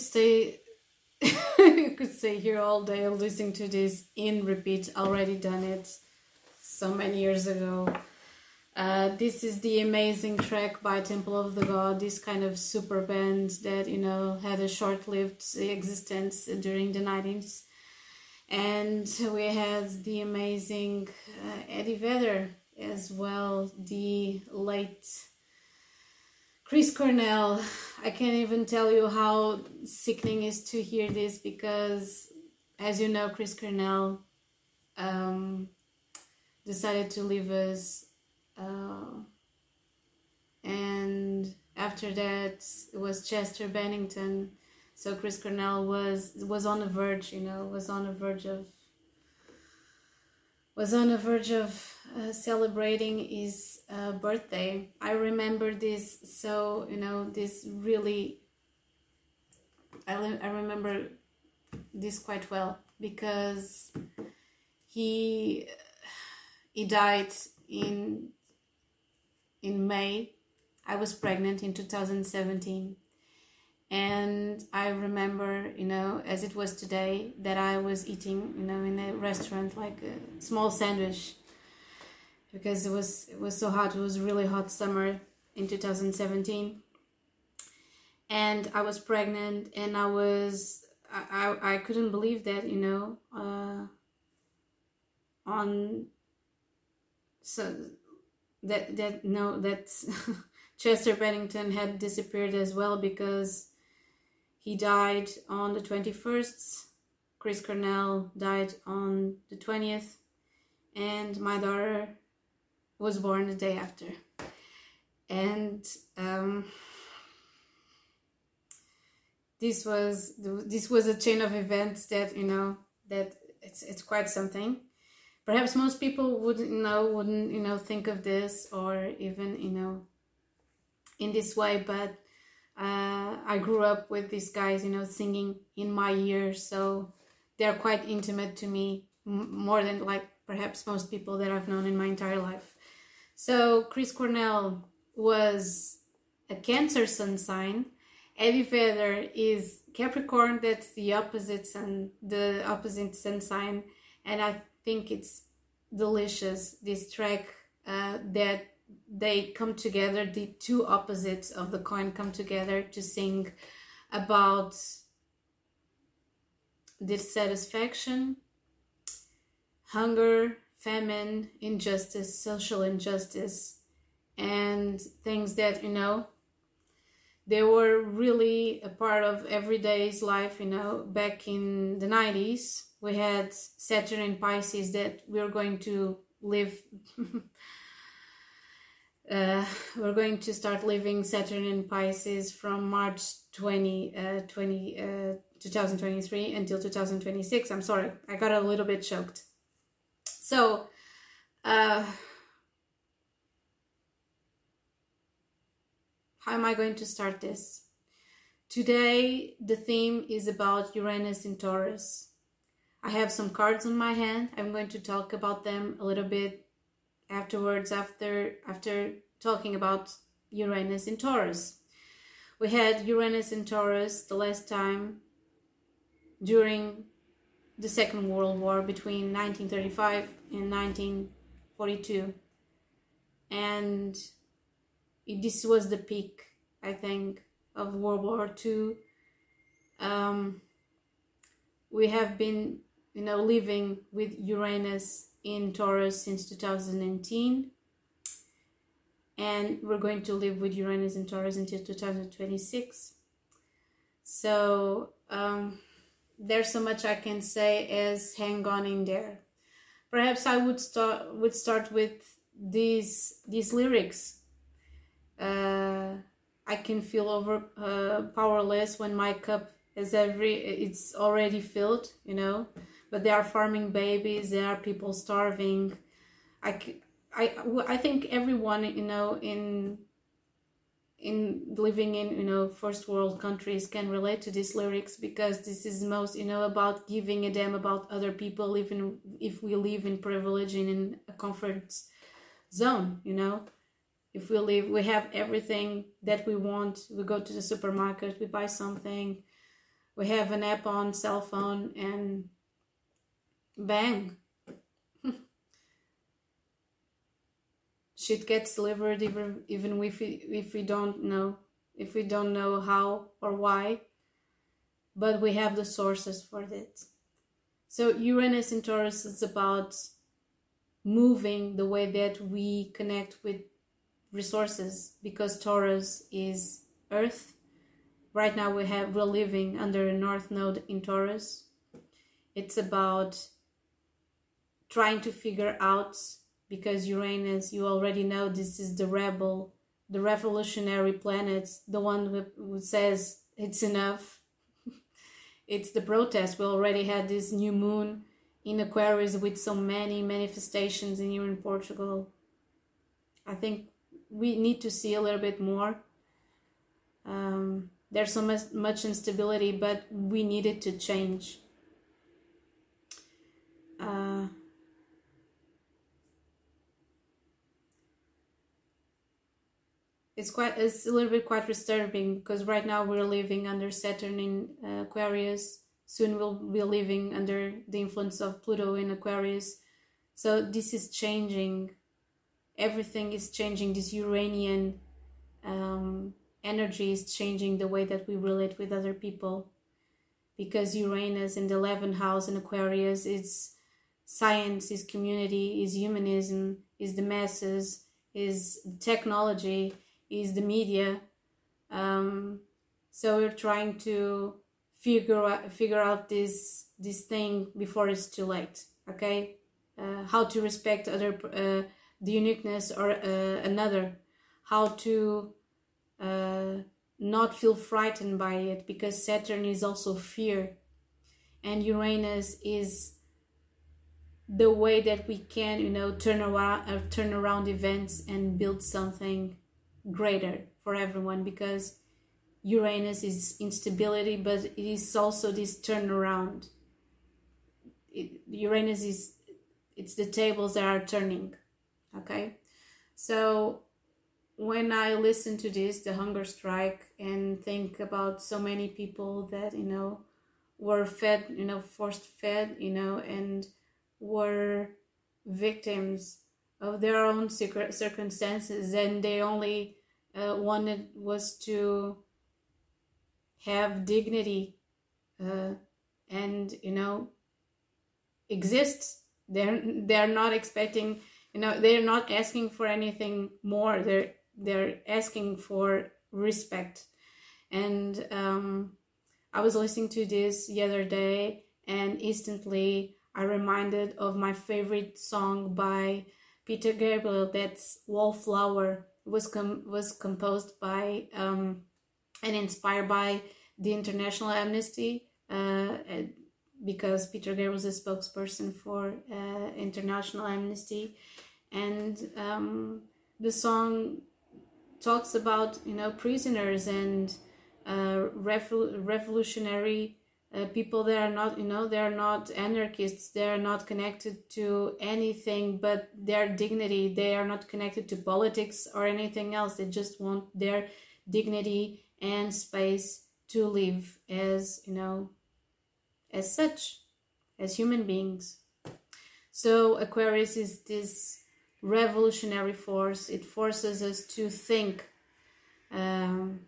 stay you could stay here all day listening to this in repeat. Already done it so many years ago. Uh, this is the amazing track by Temple of the Dog, this kind of super band that you know had a short-lived existence during the 90s. And we had the amazing uh, Eddie Vedder as well, the late Chris Cornell. I can't even tell you how sickening is to hear this because, as you know, Chris Cornell um, decided to leave us. Uh, and after that, it was Chester Bennington. So Chris Cornell was was on the verge, you know, was on the verge of was on the verge of uh, celebrating his uh, birthday. I remember this so you know this really. I I remember this quite well because he he died in in May. I was pregnant in 2017 and I remember, you know, as it was today, that I was eating, you know, in a restaurant like a small sandwich because it was it was so hot. It was really hot summer in 2017, and I was pregnant, and I was I I, I couldn't believe that, you know, uh, on so that that no that Chester Bennington had disappeared as well because he died on the 21st. Chris Cornell died on the 20th. And my daughter was born the day after. And um, this was this was a chain of events that you know that it's it's quite something. Perhaps most people wouldn't know wouldn't you know think of this or even you know in this way, but uh, I grew up with these guys, you know, singing in my ears, so they're quite intimate to me, more than like perhaps most people that I've known in my entire life. So Chris Cornell was a Cancer sun sign. Eddie Vedder is Capricorn. That's the opposite sun, the opposite sun sign, and I think it's delicious. This track uh, that they come together, the two opposites of the coin come together to sing about dissatisfaction, hunger, famine, injustice, social injustice, and things that, you know, they were really a part of everyday's life, you know, back in the 90s. We had Saturn and Pisces that we are going to live uh, we're going to start living Saturn in Pisces from March 20, uh, 20 uh, 2023 until 2026. I'm sorry, I got a little bit choked. So, uh, how am I going to start this? Today, the theme is about Uranus in Taurus. I have some cards on my hand. I'm going to talk about them a little bit afterwards after after talking about Uranus in Taurus. We had Uranus in Taurus the last time during the Second World War between 1935 and 1942. And this was the peak, I think, of World War II. Um, we have been, you know, living with Uranus in Taurus since 2019 and we're going to live with Uranus and Taurus until 2026 so um, there's so much I can say as hang on in there. Perhaps I would start would start with these these lyrics. Uh, I can feel over uh, powerless when my cup is every it's already filled you know but they are farming babies there are people starving. I, I, I think everyone you know in in living in you know first world countries can relate to these lyrics because this is most you know about giving a damn about other people even if we live in privilege and in a comfort zone you know? If we live we have everything that we want. We go to the supermarket we buy something. We have an app on cell phone and bang. Shit gets delivered even even if we, if we don't know if we don't know how or why but we have the sources for it. So uranus in taurus is about moving the way that we connect with resources because taurus is earth. Right now we have we're living under a north node in taurus. It's about trying to figure out because Uranus, you already know this is the rebel, the revolutionary planet, the one who says it's enough. it's the protest. We already had this new moon in Aquarius with so many manifestations in here in Portugal. I think we need to see a little bit more. Um, there's so much, much instability, but we need it to change. Uh, it's quite it's a little bit quite disturbing because right now we're living under Saturn in uh, Aquarius. Soon we'll be living under the influence of Pluto in Aquarius. So this is changing. Everything is changing. This Uranian um, energy is changing the way that we relate with other people. Because Uranus in the 11th house in Aquarius, it's science, is community, is humanism, is the masses, is technology, is the media. Um, so we're trying to figure out, figure out this this thing before it's too late. Okay, uh, how to respect other uh, the uniqueness or uh, another, how to uh, not feel frightened by it because Saturn is also fear, and Uranus is the way that we can you know turn around uh, turn around events and build something greater for everyone because Uranus is instability, but it is also this turnaround. It, Uranus is it's the tables that are turning. Okay, so when I listen to this, the hunger strike, and think about so many people that you know were fed, you know, forced fed, you know, and were victims of their own circumstances and they only uh, wanted was to have dignity uh, and you know exist. They're they're not expecting you know they're not asking for anything more. They're they're asking for respect. And um, i was listening to this the other day and instantly i reminded of my favorite song by Peter Gabriel, that's Wallflower, was com- was composed by um, and inspired by the International Amnesty uh, because Peter Gabriel was a spokesperson for uh, International Amnesty, and um, the song talks about you know prisoners and uh, revol- revolutionary uh, people that are not you know they are not anarchists they are not connected to anything but their dignity. They are not connected to politics or anything else. They just want their dignity and space to live as you know as such as human beings. So aquarius is this revolutionary force. It forces us to think um,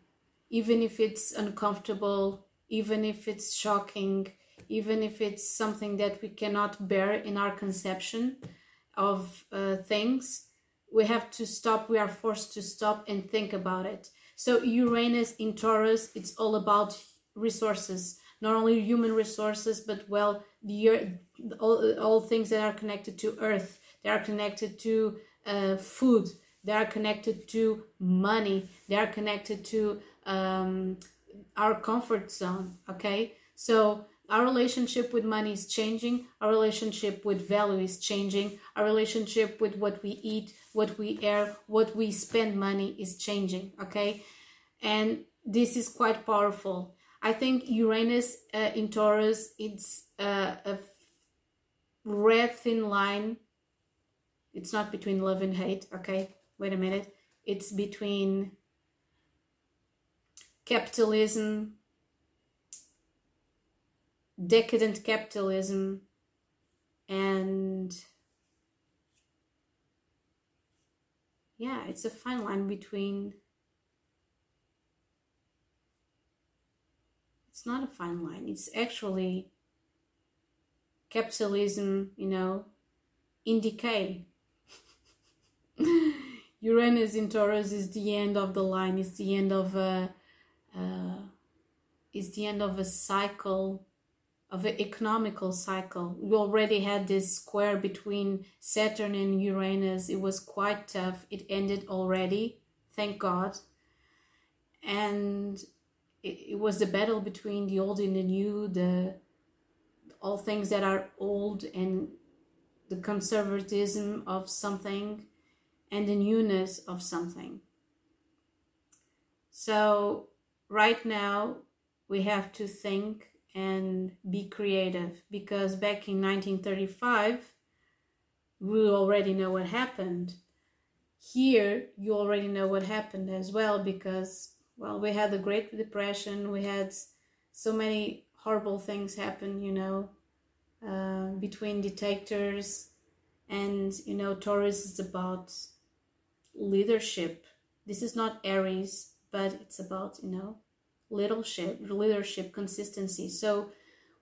even if it's uncomfortable even if it's shocking, even if it's something that we cannot bear in our conception of uh, things, we have to stop, we are forced to stop and think about it. So, Uranus in Taurus, it's all about resources, not only human resources, but well, the earth, all, all things that are connected to Earth, they are connected to uh, food, they are connected to money, they are connected to um, our comfort zone okay? So our relationship with money is changing. Our relationship with value is changing. Our relationship with what we eat what we air what we spend money is changing okay? And this is quite powerful. I think uranus uh, in taurus it's uh, a red thin line. It's not between love and hate okay? Wait a minute. It's between capitalism decadent capitalism and yeah it's a fine line between it's not a fine line. It's actually capitalism you know in decay. Uranus in taurus is the end of the line. It's the end of a uh, is the end of a cycle of an economical cycle. We already had this square between Saturn and Uranus. It was quite tough. It ended already, thank God. And it, it was the battle between the old and the new, the all things that are old and the conservatism of something and the newness of something. So right now we have to think and be creative because back in 1935 we already know what happened. Here you already know what happened as well because well we had the great depression we had so many horrible things happen you know uh, between dictators and you know taurus is about leadership. This is not aries but it's about you know leadership, leadership consistency. So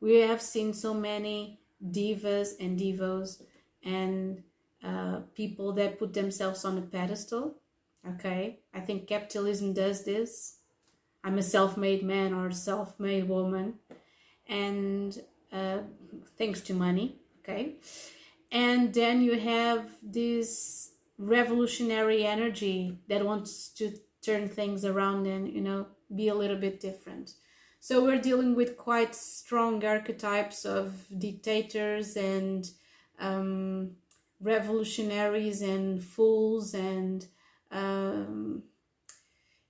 we have seen so many divas and divos and uh, people that put themselves on a pedestal. Okay, I think capitalism does this. I'm a self-made man or self-made woman, and uh, thanks to money. Okay, and then you have this revolutionary energy that wants to turn things around and you know be a little bit different. So we're dealing with quite strong archetypes of dictators and um, revolutionaries and fools and um,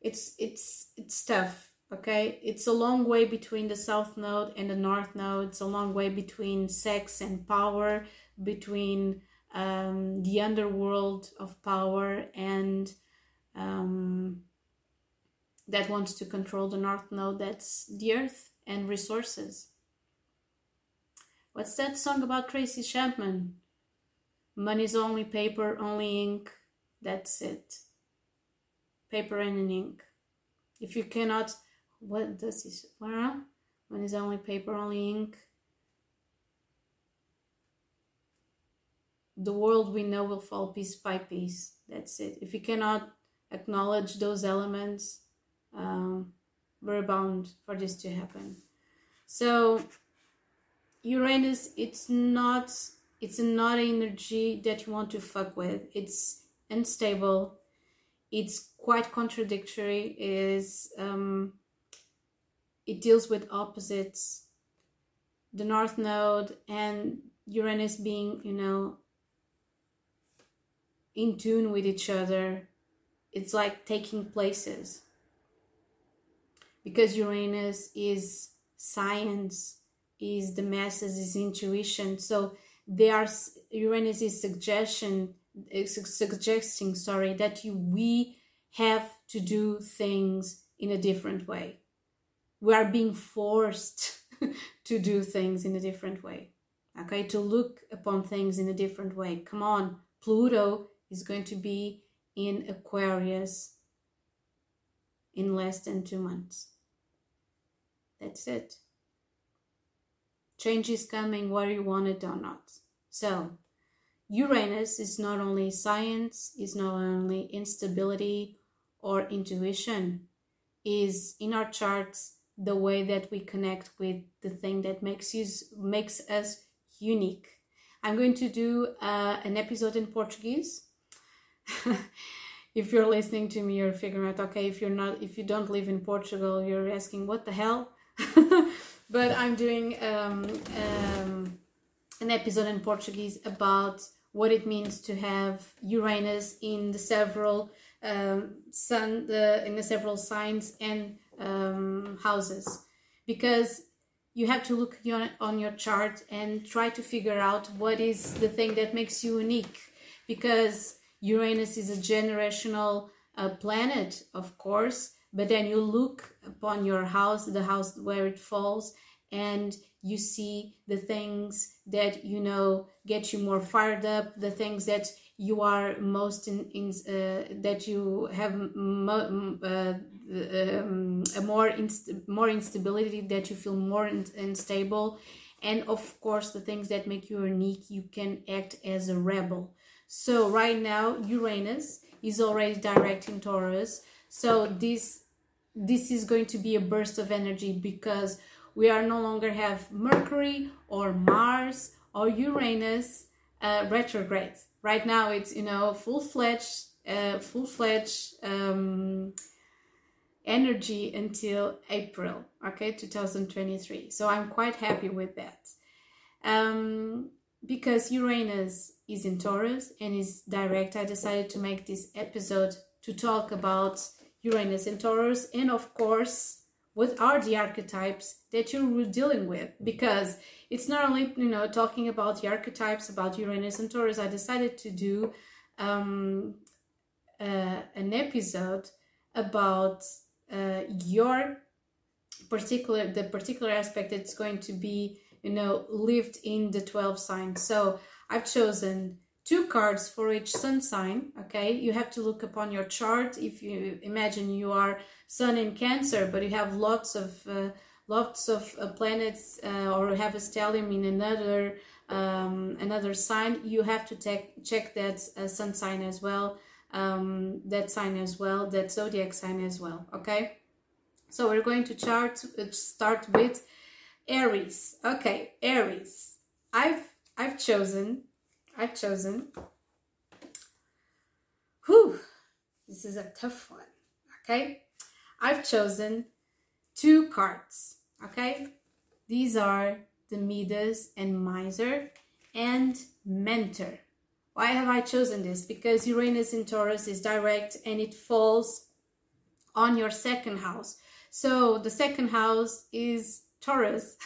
it's it's it's tough okay it's a long way between the south node and the north node it's a long way between sex and power between um, the underworld of power and um, that wants to control the north node that's the earth and resources. What's that song about tracy chapman? Money's only paper only ink. That's it. Paper and ink. If you cannot what does this well money's only paper only ink. The world we know will fall piece by piece. That's it. If you cannot acknowledge those elements um, we're bound for this to happen. So Uranus, it's not it's not energy that you want to fuck with. It's unstable. It's quite contradictory. It is um, it deals with opposites. The North Node and Uranus being, you know, in tune with each other. It's like taking places because Uranus is science, is the masses, is intuition. So they are Uranus is suggestion eh, suggesting sorry that you we have to do things in a different way. We are being forced to do things in a different way. Okay, to look upon things in a different way. Come on, Pluto is going to be in Aquarius in less than two months. That's it. Change is coming whether you want it or not. So, Uranus is not only science, is not only instability or intuition, is in our charts the way that we connect with the thing that makes us makes us unique. I'm going to do uh, an episode in Portuguese. if you're listening to me, you're figuring out, okay, if you're not, if you don't live in Portugal, you're asking, what the hell? but I'm doing um, um, an episode in Portuguese about what it means to have Uranus in the several um, sun, the, in the several signs and um, houses, because you have to look on your chart and try to figure out what is the thing that makes you unique, because Uranus is a generational uh, planet, of course, but then you look upon your house, the house where it falls, and you see the things that you know get you more fired up the things that you are most in, in uh, that you have mo- uh, um, a more inst- more instability that you feel more unstable and of course the things that make you unique you can act as a rebel so right now uranus is already directing taurus so this this is going to be a burst of energy because we are no longer have mercury or mars or uranus uh, retrograde right now it's you know full-fledged uh, full-fledged um, energy until April, okay, 2023. So I'm quite happy with that. Um, because Uranus is in Taurus and is direct, I decided to make this episode to talk about Uranus in Taurus and, of course, what are the archetypes that you're dealing with. Because it's not only you know talking about the archetypes about uranus and taurus i decided to do um, uh, an episode about uh, your particular the particular aspect that's going to be you know lived in the 12 signs so i've chosen two cards for each sun sign okay? You have to look upon your chart if you imagine you are sun in cancer but you have lots of uh, lots of uh, planets uh, or have a stellium in another um, another sign. You have to check that uh, sun sign as well um, that sign as well, that zodiac sign as well, okay? So we're going to chart uh, start with Aries. Okay, Aries. I've I've chosen I've chosen Whew, this is a tough one. Okay? I've chosen two cards. Okay? These are the Midas and Miser and Mentor. Why have I chosen this? Because Uranus in Taurus is direct and it falls on your second house. So the second house is Taurus.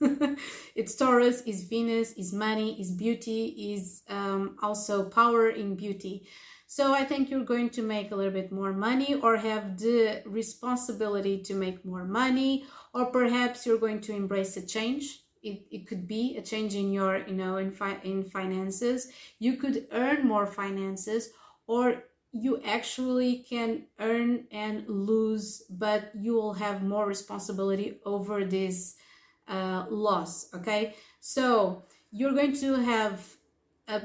it's Taurus, is Venus, is money, is beauty, is um, also power in beauty. So I think you're going to make a little bit more money or have the responsibility to make more money, or perhaps you're going to embrace a change it, it could be a change in your you know in, fi- in finances you could earn more finances or you actually can earn and lose but you will have more responsibility over this uh, loss okay so you're going to have a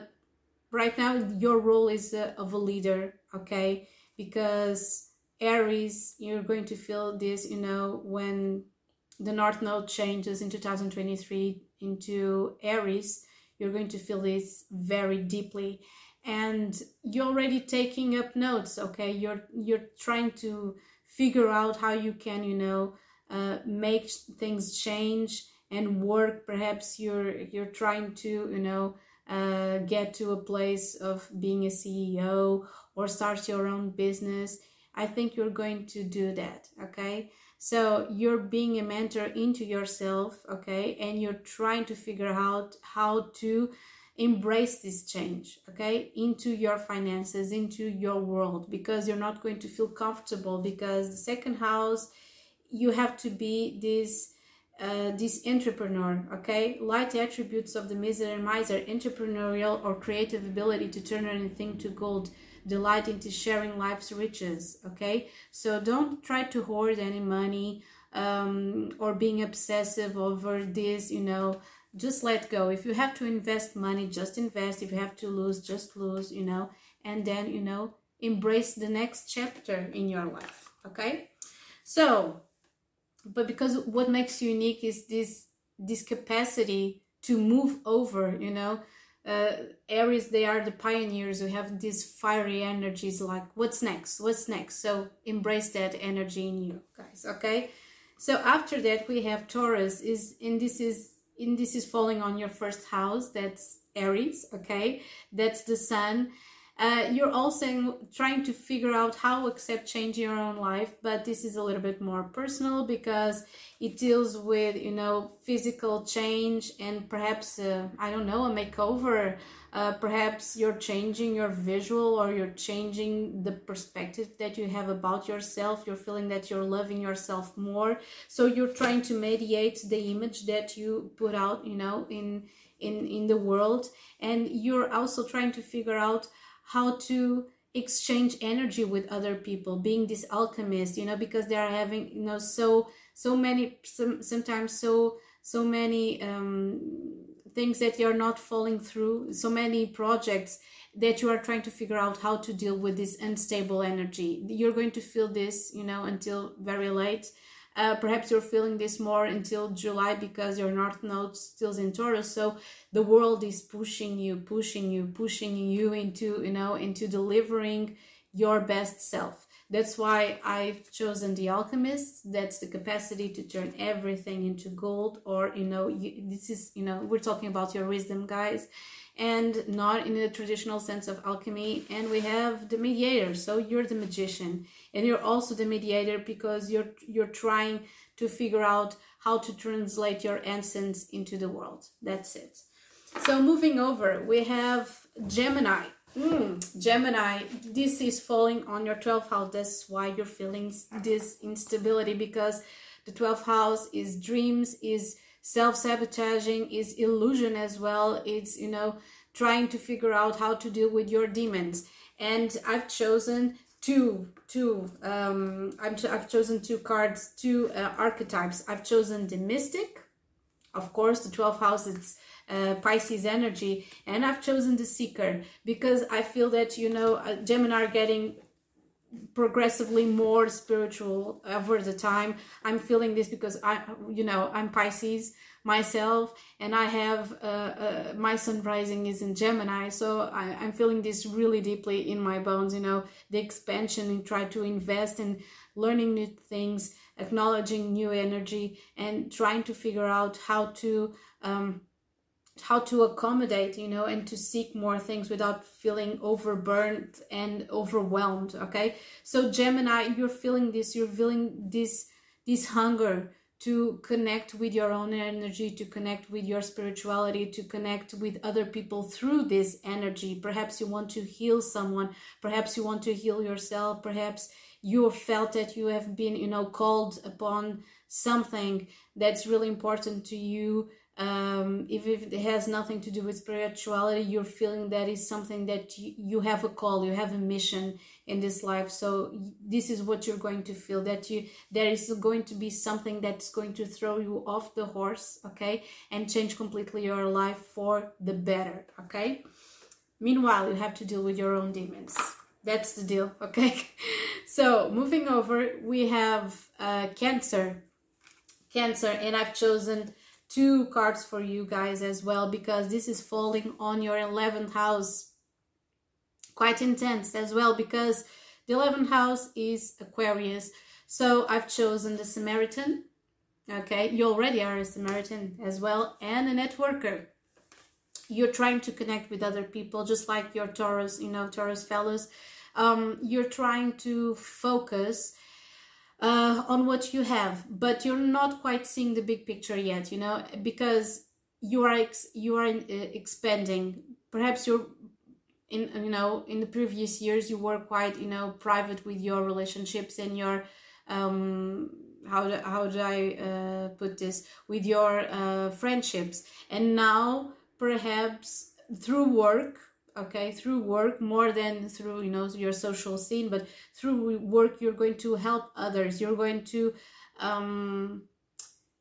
right now your role is a, of a leader okay because aries you're going to feel this you know when the North Node changes in 2023 into Aries, you're going to feel this very deeply. And you're already taking up notes, okay? You're you're trying to figure out how you can, you know, uh, make things change and work. Perhaps you're you're trying to, you know, uh, get to a place of being a CEO or start your own business. I think you're going to do that, okay? So you're being a mentor into yourself, okay, and you're trying to figure out how to embrace this change, okay, into your finances, into your world, because you're not going to feel comfortable because the second house, you have to be this. Uh, this entrepreneur, okay? Light attributes of the Midas and miser, entrepreneurial or creative ability to turn anything to gold, delight into sharing life's riches okay so don't try to hoard any money um, or being obsessive over this you know just let go if you have to invest money just invest if you have to lose just lose you know and then you know embrace the next chapter in your life okay so but because what makes you unique is this this capacity to move over you know uh, Aries, they are the pioneers who have these fiery energies like, what's next? What's next? So embrace that energy in you, guys, okay? So after that, we have Taurus, is and this is in this is falling on your first house, that's Aries, okay? That's the sun. Uh, you're also trying to figure out how to accept change in your own life, but this is a little bit more personal because it deals with, you know, physical change and perhaps, uh, I don't know, a makeover. Uh, perhaps you're changing your visual or you're changing the perspective that you have about yourself. You're feeling that you're loving yourself more. So you're trying to mediate the image that you put out, you know, in in in the world and you're also trying to figure out how to exchange energy with other people being this alchemist you know because they are having you know so so many some, sometimes so so many um, things that you're not falling through so many projects that you are trying to figure out how to deal with this unstable energy. You're going to feel this you know until very late uh, perhaps you're feeling this more until July because your North Node still in Taurus. So the world is pushing you, pushing you, pushing you into, you know, into delivering your best self. That's why I've chosen the alchemist. That's the capacity to turn everything into gold, or you know, you, this is you know, we're talking about your wisdom, guys and not in the traditional sense of alchemy. And we have the mediator. So you're the magician, and you're also the mediator because you're you're trying to figure out how to translate your essence into the world. That's it. So moving over, we have Gemini. Mm, Gemini, this is falling on your 12th house. That's why you're feeling this instability because the 12th house is dreams, is self-sabotaging is illusion as well. It's you know trying to figure out how to deal with your demons. And i've chosen two two um i have chosen two cards two uh, archetypes. I've chosen the mystic. Of course the 12th house it's uh, Pisces energy, and I've chosen the seeker because I feel that you know uh, Gemini are getting progressively more spiritual over the time. I'm feeling this because i you know i'm pisces myself and i have uh, uh, my sun rising is in gemini so I, i'm feeling this really deeply in my bones you know the expansion and try to invest in learning new things acknowledging new energy and trying to figure out how to um, how to accommodate you know and to seek more things without feeling overburdened and overwhelmed okay? So gemini you're feeling this you're feeling this this hunger to connect with your own energy to connect with your spirituality to connect with other people through this energy. Perhaps you want to heal someone. Perhaps you want to heal yourself. Perhaps you felt that you have been you know called upon something that's really important to you um, if, if, it has nothing to do with spirituality you're feeling that is something that you, you have a call you have a mission in this life. So this is what you're going to feel that you there is going to be something that's going to throw you off the horse okay and change completely your life for the better okay? Meanwhile you have to deal with your own demons. That's the deal okay? So moving over we have uh, cancer. Cancer and i've chosen two cards for you guys as well because this is falling on your 11th house. Quite intense as well because the 11th house is Aquarius. So I've chosen the Samaritan. Okay you already are a Samaritan as well and a networker. You're trying to connect with other people just like your Taurus you know Taurus fellows. Um, you're trying to focus uh, on what you have, but you're not quite seeing the big picture yet, you know, because you are ex- you are in, uh, expanding. Perhaps you're in you know in the previous years you were quite you know private with your relationships and your um how do, how do I uh, put this with your uh, friendships and now perhaps through work okay through work more than through you know your social scene but through work you're going to help others. You're going to um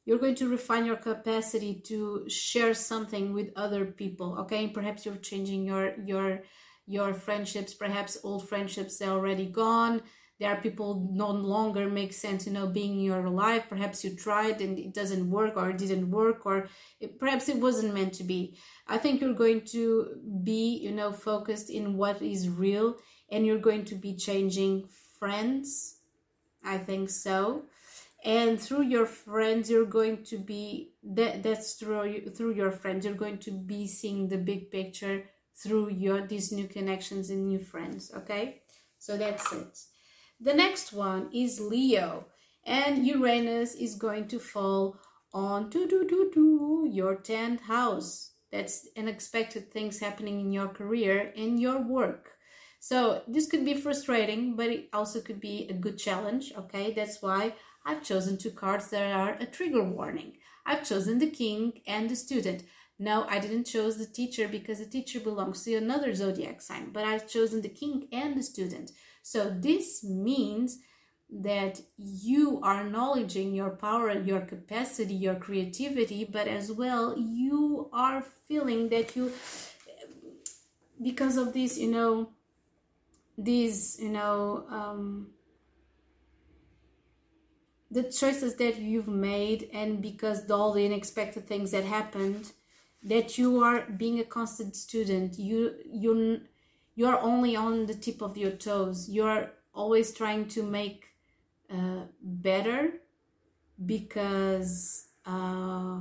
you're going to refine your capacity to share something with other people okay? Perhaps you're changing your your your friendships. Perhaps old friendships they're already gone there are people no longer make sense you know being in your life. Perhaps you tried and it doesn't work or it didn't work or it, perhaps it wasn't meant to be. I think you're going to be you know focused in what is real and you're going to be changing friends. I think so. And through your friends you're going to be that that's through through your friends you're going to be seeing the big picture through your these new connections and new friends okay? So that's it the next one is leo and uranus is going to fall on your 10th house. That's unexpected things happening in your career in your work. So this could be frustrating but it also could be a good challenge okay? That's why i've chosen two cards that are a trigger warning. I've chosen the king and the student. No, I didn't choose the teacher because the teacher belongs to another zodiac sign, but I've chosen the king and the student. So this means that you are acknowledging your power, your capacity, your creativity, but as well you are feeling that you because of this, you know, these, you know, um, the choices that you've made and because all the unexpected things that happened that you are being a constant student. You you you're only on the tip of your toes. You're always trying to make uh, better because uh,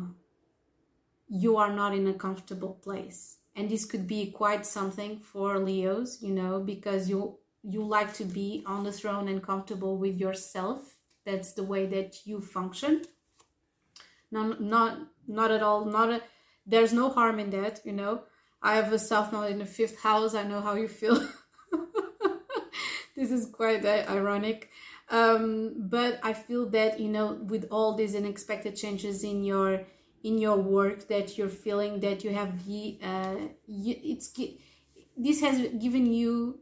you are not in a comfortable place. And this could be quite something for leos you know because you you like to be on the throne and comfortable with yourself. That's the way that you function. Not not not at all. Not a, there's no harm in that you know i have a south node in the fifth house. I know how you feel. This is quite uh, ironic. Um, but i feel that you know with all these unexpected changes in your in your work that you're feeling that you have the uh, you, it's this has given you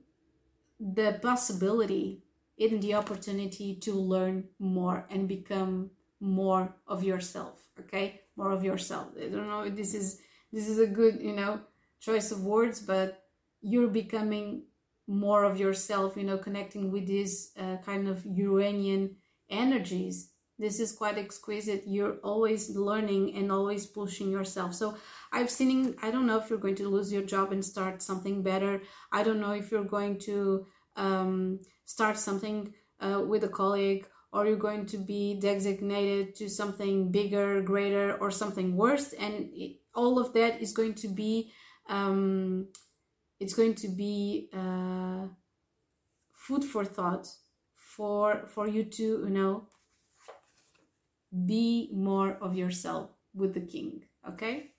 the possibility and the opportunity to learn more and become more of yourself okay? More of yourself. I don't know this is this is a good you know choice of words but you're becoming more of yourself you know connecting with these uh, kind of uranian energies. This is quite exquisite. You're always learning and always pushing yourself. So i've seen i don't know if you're going to lose your job and start something better. I don't know if you're going to um, start something uh, with a colleague or you're going to be designated to something bigger, greater, or something worse. And it, all of that is going to be, um, it's going to be uh, food for thought for for you to you know be more of yourself with the king. Okay.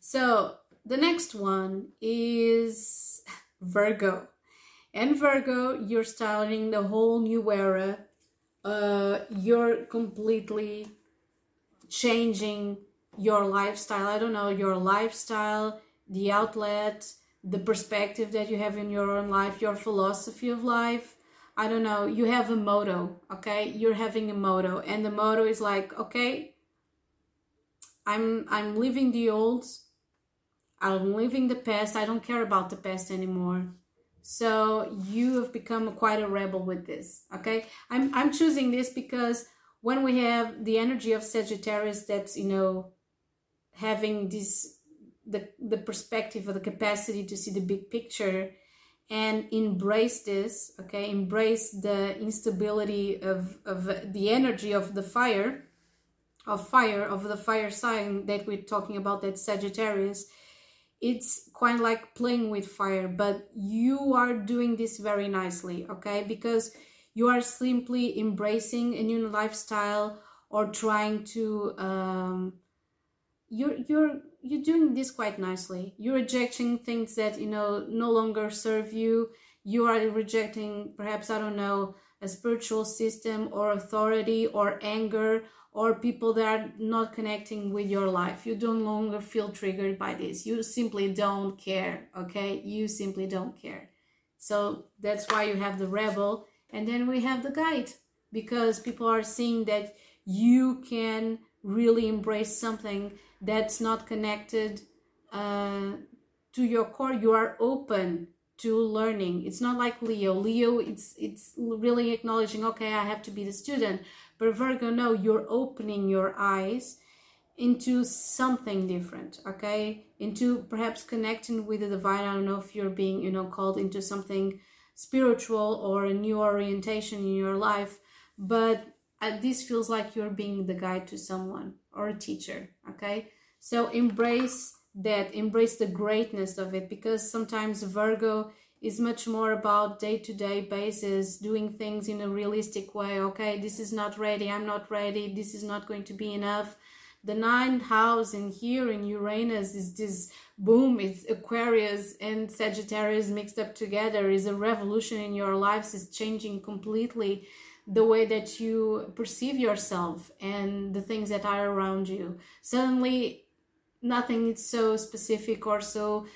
So the next one is Virgo and Virgo, you're starting the whole new era. Uh, you're completely changing your lifestyle. I don't know, your lifestyle, the outlet, the perspective that you have in your own life, your philosophy of life. I don't know, you have a motto, okay? You're having a motto, and the motto is like, okay, I'm I'm leaving the old, I'm leaving the past. I don't care about the past anymore. So you have become quite a rebel with this. Okay. I'm, I'm choosing this because when we have the energy of Sagittarius that's, you know, having this, the, the perspective or the capacity to see the big picture and embrace this, okay, embrace the instability of, of the energy of the fire, of fire, of the fire sign that we're talking about, that Sagittarius, it's quite like playing with fire but you are doing this very nicely okay? Because you are simply embracing a new lifestyle or trying to um, you're you're you're doing this quite nicely you're rejecting things that you know no longer serve you you are rejecting perhaps i don't know a spiritual system or authority or anger or people that are not connecting with your life. You don't longer feel triggered by this. You simply don't care, okay? You simply don't care. So that's why you have the rebel and then we have the guide because people are seeing that you can really embrace something that's not connected uh, to your core. You are open to learning. It's not like Leo. Leo, it's it's really acknowledging, okay, I have to be the student, but Virgo, no, you're opening your eyes into something different, okay? Into perhaps connecting with the divine. I don't know if you're being, you know, called into something spiritual or a new orientation in your life, but uh, this feels like you're being the guide to someone or a teacher, okay? So embrace that embrace the greatness of it because sometimes Virgo is much more about day-to-day basis doing things in a realistic way okay? This is not ready i'm not ready this is not going to be enough. The ninth house in here in uranus is this boom it's aquarius and sagittarius mixed up together is a revolution in your lives is changing completely the way that you perceive yourself and the things that are around you. Suddenly nothing is so specific or so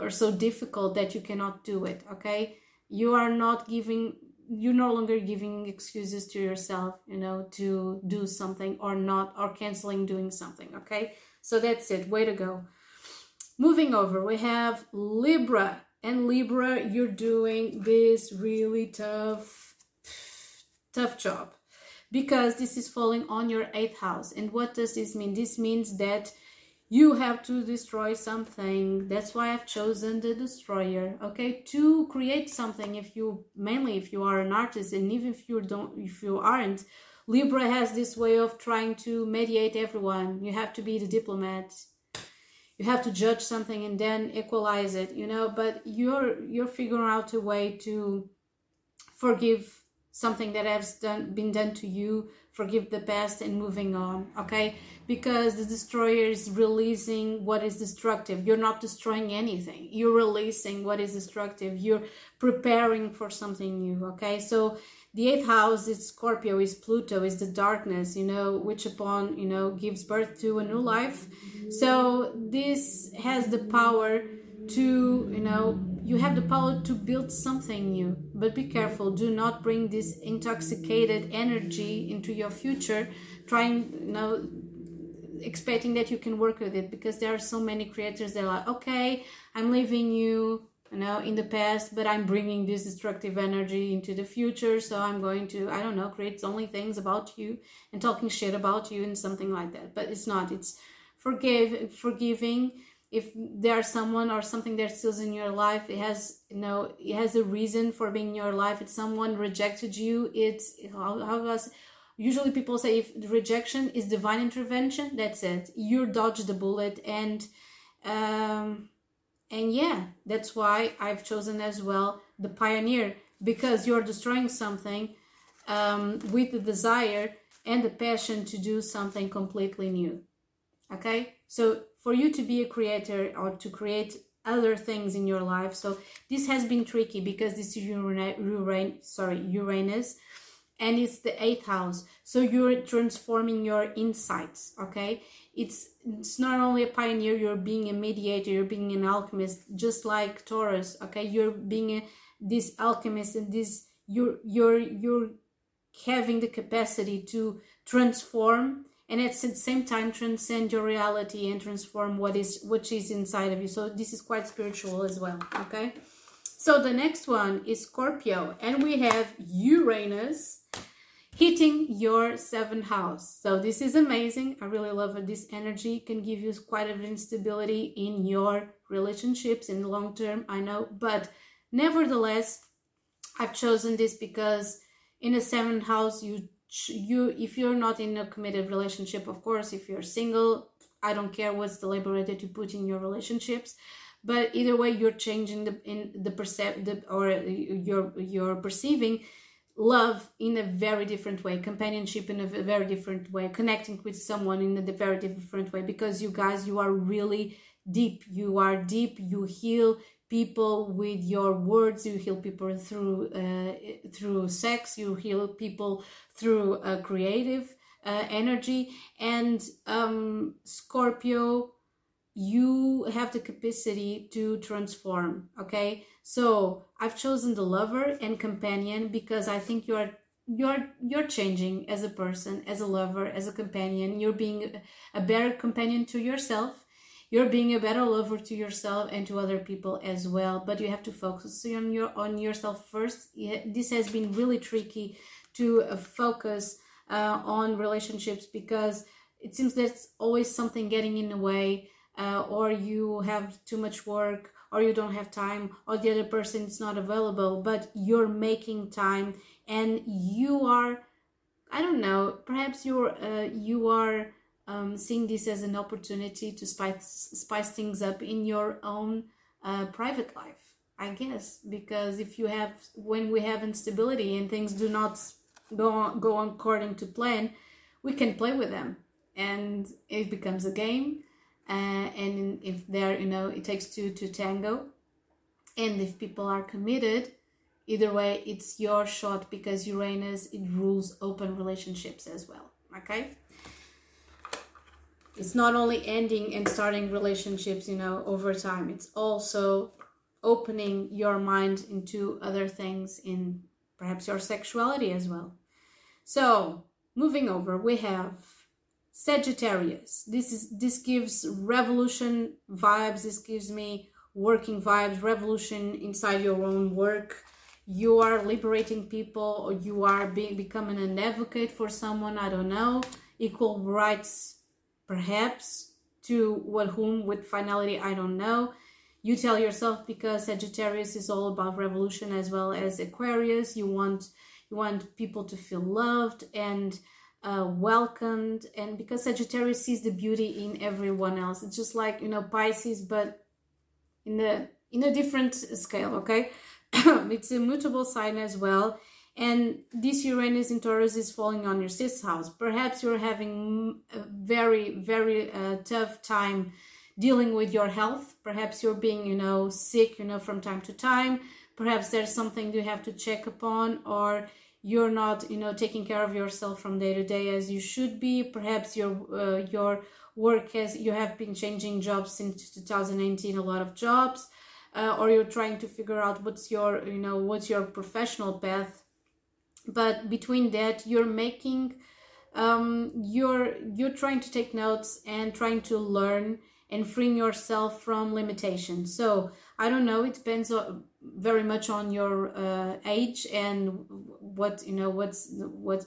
or so difficult that you cannot do it okay? You are not giving you're no longer giving excuses to yourself you know to do something or not or canceling doing something okay? So that's it. Way to go. Moving over we have libra. And libra you're doing this really tough tough job because this is falling on your eighth house. And what does this mean? This means that you have to destroy something. That's why i've chosen the destroyer okay? To create something if you mainly if you are an artist and even if you don't if you aren't libra has this way of trying to mediate everyone. You have to be the diplomat. You have to judge something and then equalize it you know? But you're you're figuring out a way to forgive something that has done been done to you forgive the past and moving on okay? Because the destroyer is releasing what is destructive. You're not destroying anything. You're releasing what is destructive. You're preparing for something new okay? So the eighth house is scorpio is pluto is the darkness you know which upon you know gives birth to a new life. So this has the power to you know you have the power to build something new but be careful. Do not bring this intoxicated energy into your future trying you know expecting that you can work with it because there are so many creators that are like okay i'm leaving you you know in the past but i'm bringing this destructive energy into the future so i'm going to i don't know create only things about you and talking shit about you and something like that. But it's not. It's forgive forgiving if there's someone or something that still in your life it has you know it has a reason for being in your life. If someone rejected you it's how, how was usually people say if rejection is divine intervention that's it. You dodged the bullet and um and yeah that's why i've chosen as well the pioneer because you're destroying something um, with the desire and the passion to do something completely new okay so for you to be a creator or to create other things in your life. So this has been tricky because this is Uranus, sorry, Uranus, and it's the eighth house. So you're transforming your insights. Okay, it's it's not only a pioneer. You're being a mediator. You're being an alchemist, just like Taurus. Okay, you're being a, this alchemist, and this you're you're you're having the capacity to transform and at the same time transcend your reality and transform what is which is inside of you. So this is quite spiritual as well okay? So the next one is scorpio and we have uranus hitting your seventh house. So this is amazing. I really love it this energy can give you quite a bit instability in your relationships in the long term i know. But nevertheless i've chosen this because in the seventh house you you if you're not in a committed relationship of course if you're single i don't care what's the label that you put in your relationships. But either way you're changing the in the percep the, or you're you're perceiving love in a very different way companionship in a very different way connecting with someone in a very different way. Because you guys you are really deep. You are deep. You heal people with your words you heal people through uh, through sex you heal people through a creative uh, energy. And um, scorpio you have the capacity to transform okay? So i've chosen the lover and companion because i think you're you're you're changing as a person as a lover as a companion. You're being a better companion to yourself you're being a better lover to yourself and to other people as well but you have to focus on your on yourself first. This has been really tricky to uh, focus uh, on relationships because it seems there's always something getting in the way uh, or you have too much work or you don't have time or the other person is not available but you're making time and you are i don't know perhaps you're uh, you are um, seeing this as an opportunity to spice spice things up in your own uh, private life i guess. Because if you have when we have instability and things do not go on, go on according to plan we can play with them. And it becomes a game uh, and if there you know it takes two to tango. And if people are committed either way it's your shot because uranus it rules open relationships as well. Okay it's not only ending and starting relationships you know over time. It's also opening your mind into other things in perhaps your sexuality as well. So moving over we have sagittarius. This is this gives revolution vibes. This gives me working vibes revolution inside your own work. You are liberating people. Or you are being becoming an advocate for someone i don't know equal rights perhaps to what whom with finality i don't know. You tell yourself because sagittarius is all about revolution as well as aquarius. You want you want people to feel loved and uh, welcomed. And because sagittarius sees the beauty in everyone else it's just like you know pisces but in the in a different scale okay? It's a mutable sign as well. And this Uranus in Taurus is falling on your sixth house. Perhaps you're having a very, very uh, tough time dealing with your health. Perhaps you're being, you know, sick, you know, from time to time. Perhaps there's something you have to check upon, or you're not, you know, taking care of yourself from day to day as you should be. Perhaps your uh, your work has you have been changing jobs since 2019, a lot of jobs uh, or you're trying to figure out what's your you know what's your professional path but between that you're making um, you're you're trying to take notes and trying to learn and freeing yourself from limitations. So i don't know it depends very much on your uh, age and what you know what's what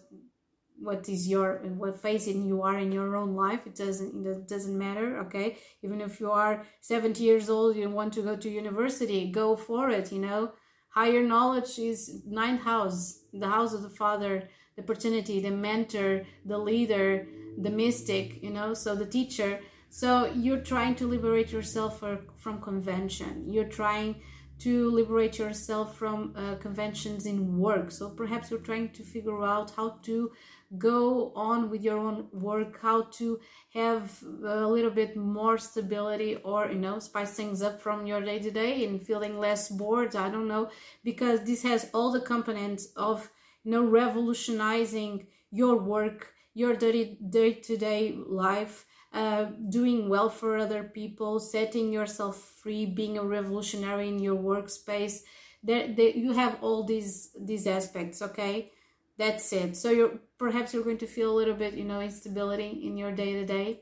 what is your what phase in you are in your own life. It doesn't it doesn't matter okay? Even if you are 70 years old you want to go to university go for it you know? Higher knowledge is ninth house the house of the father the opportunity the mentor the leader the mystic you know so the teacher. So you're trying to liberate yourself for, from convention. You're trying to liberate yourself from uh, conventions in work. So perhaps you're trying to figure out how to go on with your own work how to have a little bit more stability or you know spice things up from your day to day and feeling less bored i don't know because this has all the components of you know revolutionizing your work your day to day life uh, doing well for other people setting yourself free being a revolutionary in your workspace. There, you have all these these aspects okay? That's it. So you're perhaps you're going to feel a little bit you know instability in your day to day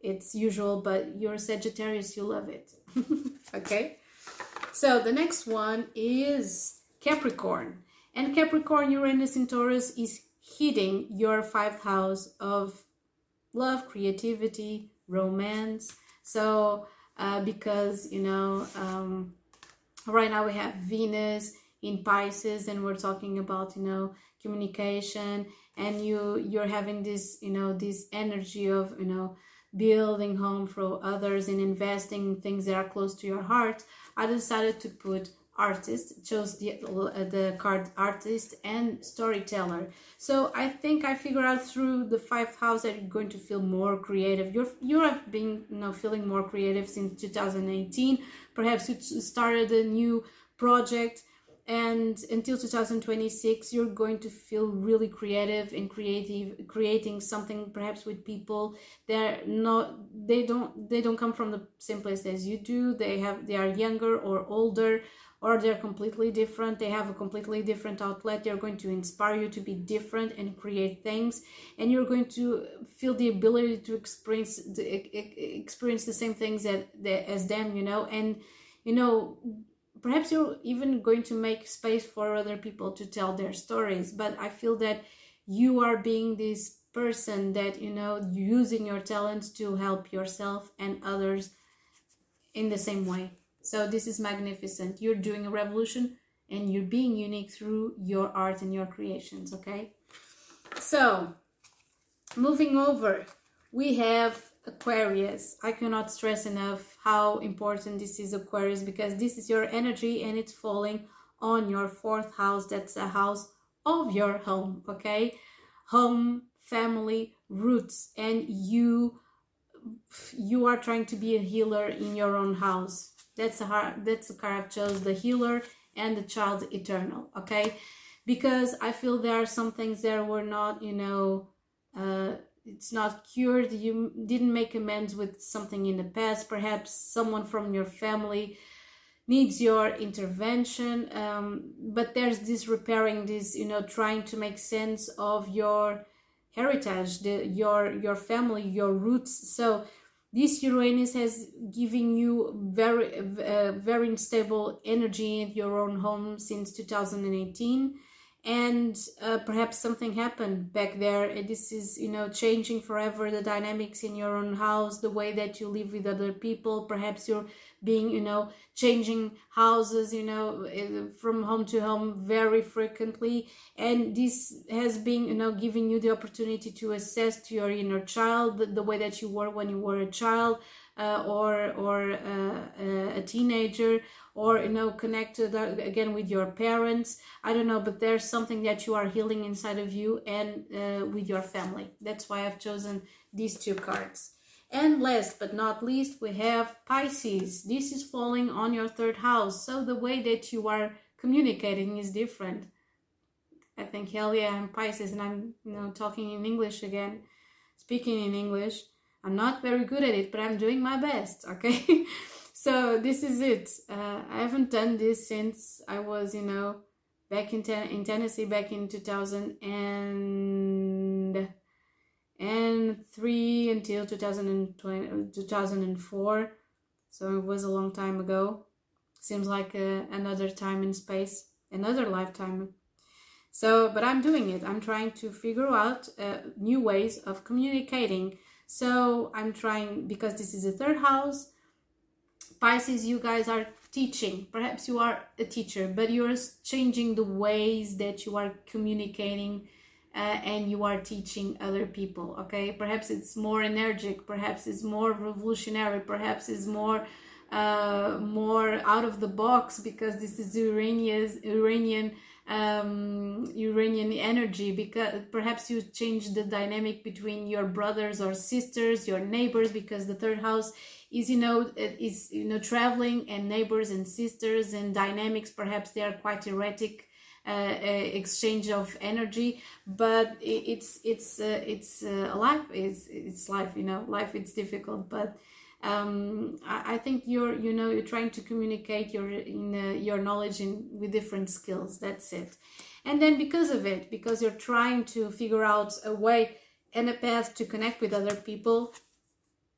it's usual but you're sagittarius you love it. Okay? So the next one is capricorn. And capricorn uranus in taurus is hitting your fifth house of love creativity romance. So uh, because you know um, right now we have venus in pisces and we're talking about you know communication and you you're having this you know this energy of you know building home for others and investing in things that are close to your heart. I decided to put artist chose the uh, the card artist and storyteller. So i think i figured out through the fifth house that you're going to feel more creative. You're you have been you know feeling more creative since 2018 perhaps you started a new project and until 2026 you're going to feel really creative and creative creating something perhaps with people they're not they don't they don't come from the same place as you do. They have they are younger or older or they're completely different. They have a completely different outlet. They're going to inspire you to be different and create things. And you're going to feel the ability to experience the, experience the same things that, that as them you know? And you know perhaps you're even going to make space for other people to tell their stories but i feel that you are being this person that you know using your talents to help yourself and others in the same way. So this is magnificent. You're doing a revolution and you're being unique through your art and your creations okay? So moving over we have Aquarius. I cannot stress enough how important this is Aquarius because this is your energy and it's falling on your fourth house. That's a house of your home, okay? Home, family, roots, and you you are trying to be a healer in your own house. That's a hard, that's the card I've chose, the healer and the child eternal, okay? Because I feel there are some things there were not, you know, uh, it's not cured. You didn't make amends with something in the past. Perhaps someone from your family needs your intervention. Um, but there's this repairing, this, you know, trying to make sense of your heritage, the, your your family, your roots. So this Uranus has given you very uh, very unstable energy in your own home since 2018 and uh, perhaps something happened back there. This is you know changing forever the dynamics in your own house the way that you live with other people. Perhaps you're being you know changing houses you know eh, from home to home very frequently. And this has been you know giving you the opportunity to assess to your inner child the, the way that you were when you were a child uh, or or uh, uh, a teenager or you know connected again with your parents. I don't know but there's something that you are healing inside of you and uh, with your family. That's why i've chosen these two cards. And last but not least we have pisces. This is falling on your third house so the way that you are communicating is different. I think hell yeah i'm pisces and i'm you know talking in english again speaking in english. I'm not very good at it, but I'm doing my best, okay? so this is it. Uh, I haven't done this since I was, you know, back in, ten- in Tennessee back in 2000 and and 3 until 2020, 2004. So it was a long time ago. Seems like uh, another time in space, another lifetime. So, but I'm doing it. I'm trying to figure out uh, new ways of communicating so I'm trying, because this is a third house, Pisces, you guys are teaching. Perhaps you are a teacher, but you're changing the ways that you are communicating uh, and you are teaching other people. Okay, perhaps it's more energetic, perhaps it's more revolutionary, perhaps it's more uh, more out of the box because this is Urania's Uranian um, Uranian energy because perhaps you change the dynamic between your brothers or sisters, your neighbors, because the third house is you know is you know traveling and neighbors and sisters and dynamics. Perhaps they are quite erratic. Uh, uh, exchange of energy but it's it's uh, it's uh, life is it's life you know life it's difficult but um, I, I, think you're you know you're trying to communicate your in uh, your knowledge in with different skills that's it and then because of it because you're trying to figure out a way and a path to connect with other people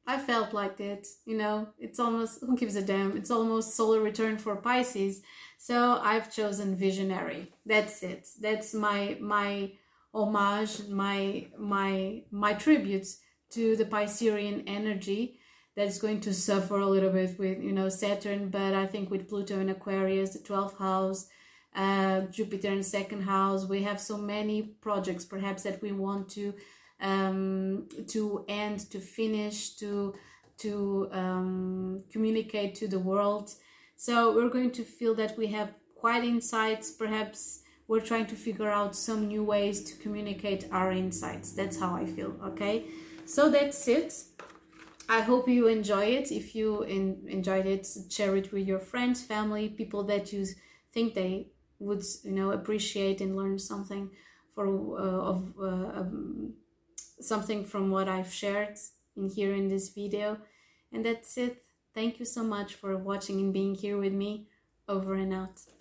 I felt like it, you know, it's almost, who gives a damn? It's almost solar return for Pisces. So I've chosen visionary. That's it. That's my, my homage, my, my, my tribute to the Piscean energy that's going to suffer a little bit with you know Saturn, but I think with Pluto in Aquarius, the 12th house, uh, Jupiter in second house, we have so many projects perhaps that we want to um, to end, to finish, to to um, communicate to the world. So we're going to feel that we have quite insights. Perhaps we're trying to figure out some new ways to communicate our insights. That's how I feel. Okay, so that's it. I hope you enjoy it. If you in, enjoyed it, share it with your friends, family, people that you think they would, you know, appreciate and learn something for uh, of uh, um, something from what I've shared in here in this video. And that's it. Thank you so much for watching and being here with me. Over and out.